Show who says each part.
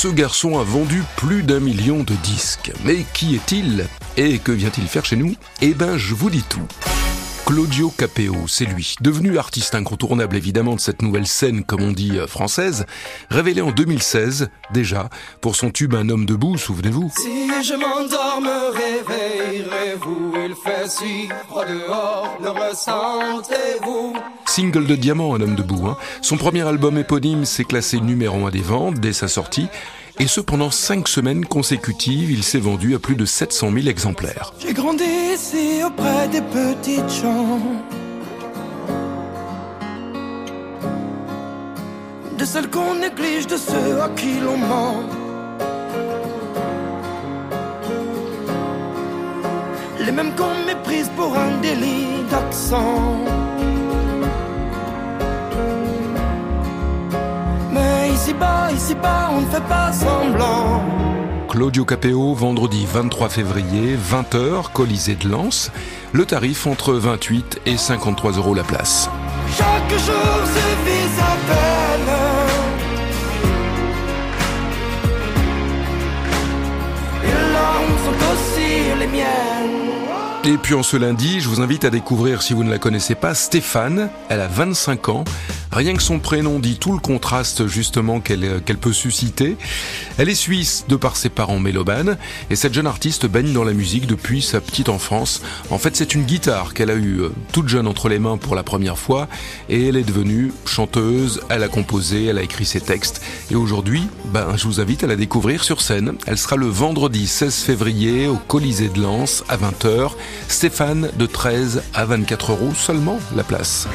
Speaker 1: ce garçon a vendu plus d'un million de disques. Mais qui est-il Et que vient-il faire chez nous? Eh ben, je vous dis tout. Claudio Capeo, c'est lui, devenu artiste incontournable évidemment de cette nouvelle scène, comme on dit, euh, française, révélé en 2016, déjà, pour son tube Un homme debout, souvenez-vous.
Speaker 2: Si je m'endors, me réveillerez-vous, il fait si froid dehors, le ressentez-vous?
Speaker 1: Single de diamant, Un homme debout. Hein. Son premier album éponyme s'est classé numéro 1 des ventes dès sa sortie, et ce pendant cinq semaines consécutives, il s'est vendu à plus de 700 000 exemplaires.
Speaker 2: J'ai grandi ici auprès des petites gens. De celles qu'on néglige, de ceux à qui l'on ment. Les mêmes qu'on méprise pour un délit d'accent. Ici-bas, on ne fait pas semblant.
Speaker 1: Claudio Capeo, vendredi 23 février, 20h, Colisée de Lens. Le tarif entre 28 et 53 euros la place.
Speaker 2: Chaque jour suffit sa peine. Les larmes sont aussi les miennes.
Speaker 1: Et puis en ce lundi, je vous invite à découvrir, si vous ne la connaissez pas, Stéphane. Elle a 25 ans. Rien que son prénom dit tout le contraste justement qu'elle qu'elle peut susciter. Elle est suisse de par ses parents mélobanes et cette jeune artiste baigne dans la musique depuis sa petite enfance. En fait, c'est une guitare qu'elle a eue euh, toute jeune entre les mains pour la première fois et elle est devenue chanteuse, elle a composé, elle a écrit ses textes et aujourd'hui, ben, je vous invite à la découvrir sur scène. Elle sera le vendredi 16 février au Colisée de Lens à 20h. Stéphane de 13 à 24 euros seulement la place.